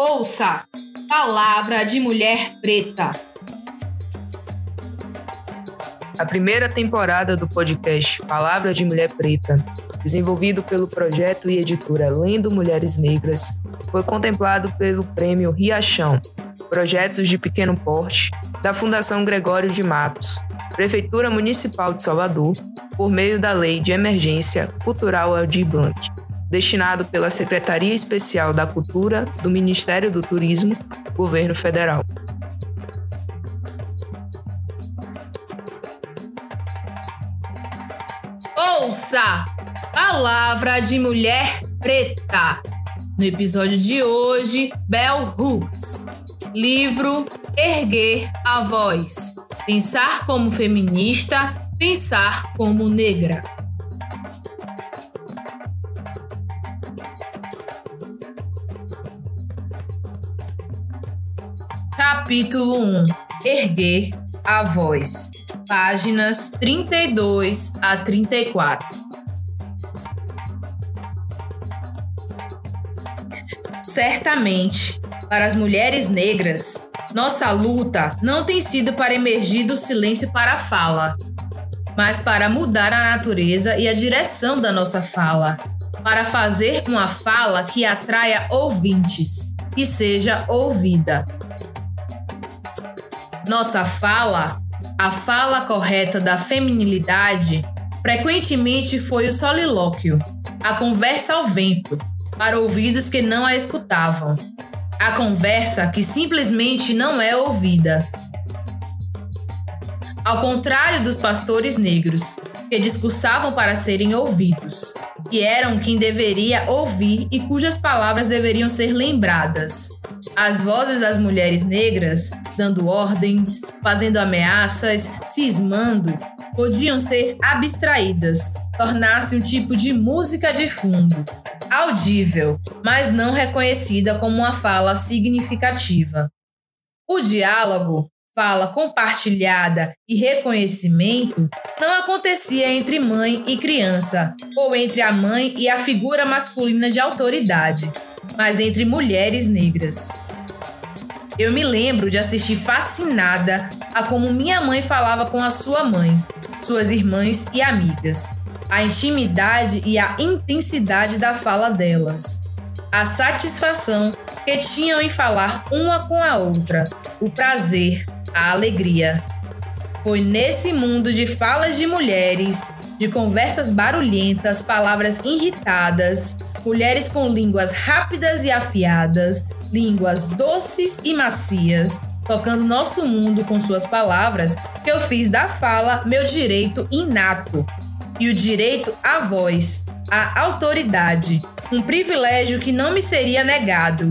Ouça Palavra de Mulher Preta. A primeira temporada do podcast Palavra de Mulher Preta, desenvolvido pelo projeto e editora Lendo Mulheres Negras, foi contemplado pelo Prêmio Riachão, Projetos de Pequeno Porte, da Fundação Gregório de Matos, Prefeitura Municipal de Salvador, por meio da Lei de Emergência Cultural Aldir Blanc, destinado pela Secretaria Especial da Cultura do Ministério do Turismo, Governo Federal. Ouça! Palavra de Mulher Preta. No episódio de hoje, Bell Hooks. Livro Erguer a Voz. Pensar como feminista, pensar como negra. Capítulo 1 Erguer a Voz. Páginas 32 a 34. Certamente, para as mulheres negras, nossa luta não tem sido para emergir do silêncio para a fala, mas para mudar a natureza e a direção da nossa fala, para fazer uma fala que atraia ouvintes, que seja ouvida. Nossa fala, a fala correta da feminilidade, frequentemente foi o solilóquio, a conversa ao vento, para ouvidos que não a escutavam. A conversa que simplesmente não é ouvida. Ao contrário dos pastores negros, que discursavam para serem ouvidos, que eram quem deveria ouvir e cujas palavras deveriam ser lembradas. As vozes das mulheres negras, dando ordens, fazendo ameaças, cismando, podiam ser abstraídas, tornar-se um tipo de música de fundo, audível, mas não reconhecida como uma fala significativa. O diálogo, fala compartilhada e reconhecimento não acontecia entre mãe e criança, ou entre a mãe e a figura masculina de autoridade, mas entre mulheres negras. Eu me lembro de assistir fascinada a como minha mãe falava com a sua mãe, suas irmãs e amigas, a intimidade e a intensidade da fala delas, a satisfação que tinham em falar uma com a outra, o prazer, a alegria. Foi nesse mundo de falas de mulheres, de conversas barulhentas, palavras irritadas, mulheres com línguas rápidas e afiadas, línguas doces e macias, tocando nosso mundo com suas palavras, que eu fiz da fala meu direito inato. E o direito à voz, à autoridade, um privilégio que não me seria negado.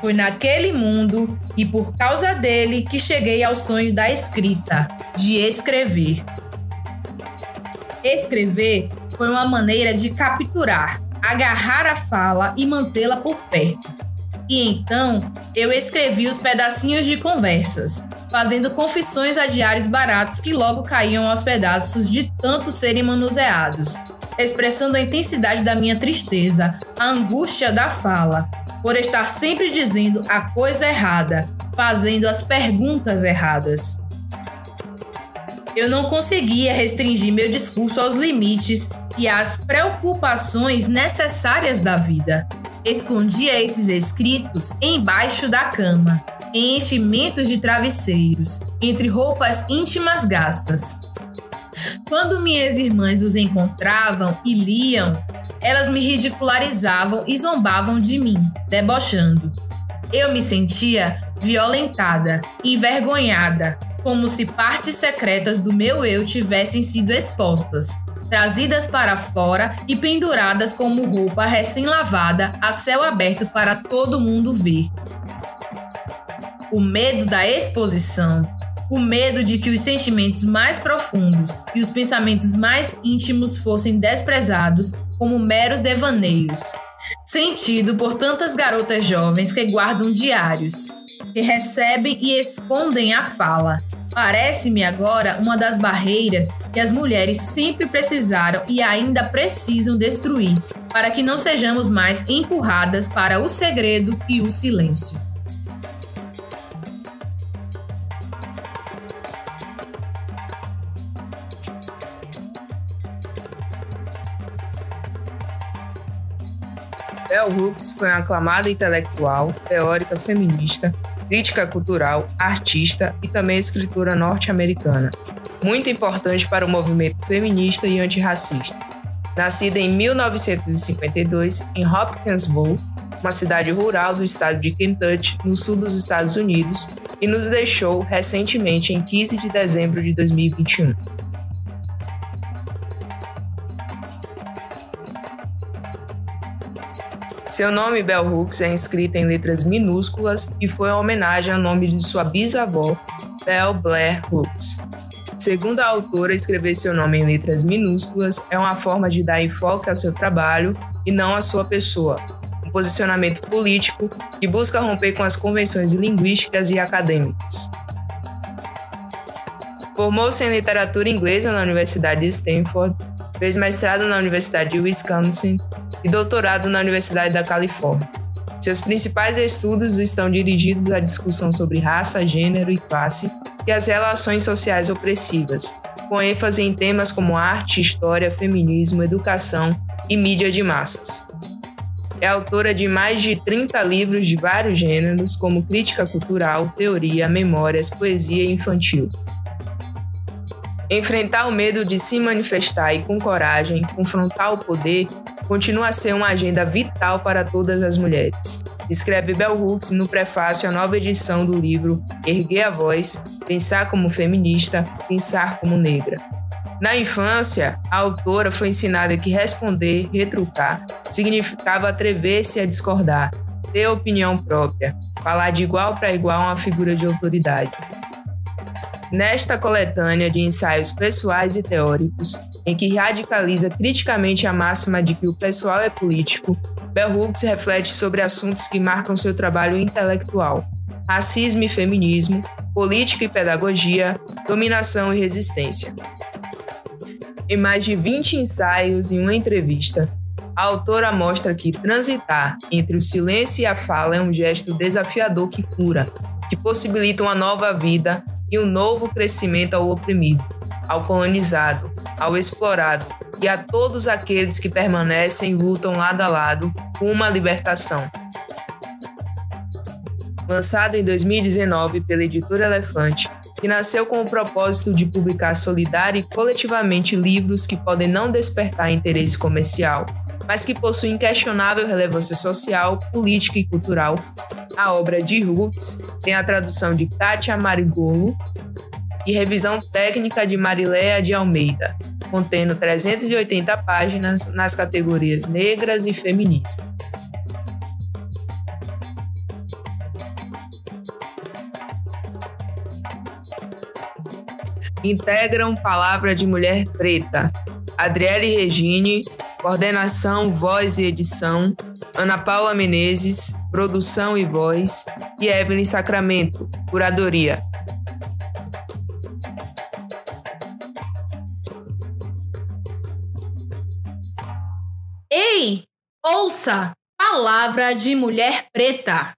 Foi naquele mundo e por causa dele que cheguei ao sonho da escrita, de escrever. Escrever foi uma maneira de capturar, agarrar a fala e mantê-la por perto. E então eu escrevi os pedacinhos de conversas, fazendo confissões a diários baratos que logo caíam aos pedaços de tanto serem manuseados, expressando a intensidade da minha tristeza, a angústia da fala, por estar sempre dizendo a coisa errada, fazendo as perguntas erradas. Eu não conseguia restringir meu discurso aos limites e às preocupações necessárias da vida escondia esses escritos embaixo da cama, em enchimentos de travesseiros, entre roupas íntimas gastas. Quando minhas irmãs os encontravam e liam, elas me ridicularizavam e zombavam de mim, debochando. Eu me sentia violentada, envergonhada, como se partes secretas do meu eu tivessem sido expostas, trazidas para fora e penduradas como roupa recém-lavada a céu aberto para todo mundo ver. O medo da exposição, o medo de que os sentimentos mais profundos e os pensamentos mais íntimos fossem desprezados como meros devaneios, sentido por tantas garotas jovens que guardam diários, que recebem e escondem a fala, parece-me agora uma das barreiras que as mulheres sempre precisaram e ainda precisam destruir, para que não sejamos mais empurradas para o segredo e o silêncio. Bell Hooks foi uma aclamada intelectual, teórica feminista, crítica cultural, artista e também escritora norte-americana, muito importante para o movimento feminista e antirracista. Nascida em 1952 em Hopkinsville, uma cidade rural do estado de Kentucky, no sul dos Estados Unidos, e nos deixou recentemente em 15 de dezembro de 2021. Seu nome, Bell Hooks, é inscrito em letras minúsculas e foi uma homenagem ao nome de sua bisavó, Bell Blair Hooks. Segundo a autora, escrever seu nome em letras minúsculas é uma forma de dar enfoque ao seu trabalho e não à sua pessoa, um posicionamento político que busca romper com as convenções linguísticas e acadêmicas. Formou-se em literatura inglesa na Universidade de Stanford, fez mestrado na Universidade de Wisconsin e doutorado na Universidade da Califórnia. Seus principais estudos estão dirigidos à discussão sobre raça, gênero e classe e as relações sociais opressivas, com ênfase em temas como arte, história, feminismo, educação e mídia de massas. É autora de mais de 30 livros de vários gêneros, como crítica cultural, teoria, memórias, poesia infantil. Enfrentar o medo de se manifestar e, com coragem, confrontar o poder continua a ser uma agenda vital para todas as mulheres. Escreve Bell Hooks no prefácio à nova edição do livro Erguer a Voz, Pensar como Feminista, Pensar como Negra. Na infância, a autora foi ensinada que responder, retrucar, significava atrever-se a discordar, ter opinião própria, falar de igual para igual a uma figura de autoridade. Nesta coletânea de ensaios pessoais e teóricos, em que radicaliza criticamente a máxima de que o pessoal é político, Bell Hooks reflete sobre assuntos que marcam seu trabalho intelectual: racismo e feminismo, política e pedagogia, dominação e resistência. Em mais de 20 ensaios e uma entrevista, a autora mostra que transitar entre o silêncio e a fala é um gesto desafiador que cura, que possibilita uma nova vida e um novo crescimento ao oprimido, ao colonizado, ao explorado e a todos aqueles que permanecem e lutam lado a lado por uma libertação. Lançado em 2019 pela editora Elefante, que nasceu com o propósito de publicar solidária e coletivamente livros que podem não despertar interesse comercial, mas que possuem inquestionável relevância social, política e cultural. A obra de Roots tem a tradução de Kátia Marigolo e revisão técnica de Mariléa de Almeida, contendo 380 páginas nas categorias negras e feminismo. Integram Palavra de Mulher Preta. Adriele Regine, coordenação, voz e edição. Ana Paula Menezes, produção e voz. E Evelyn Sacramento, curadoria. Ei, ouça! Palavra de Mulher Preta.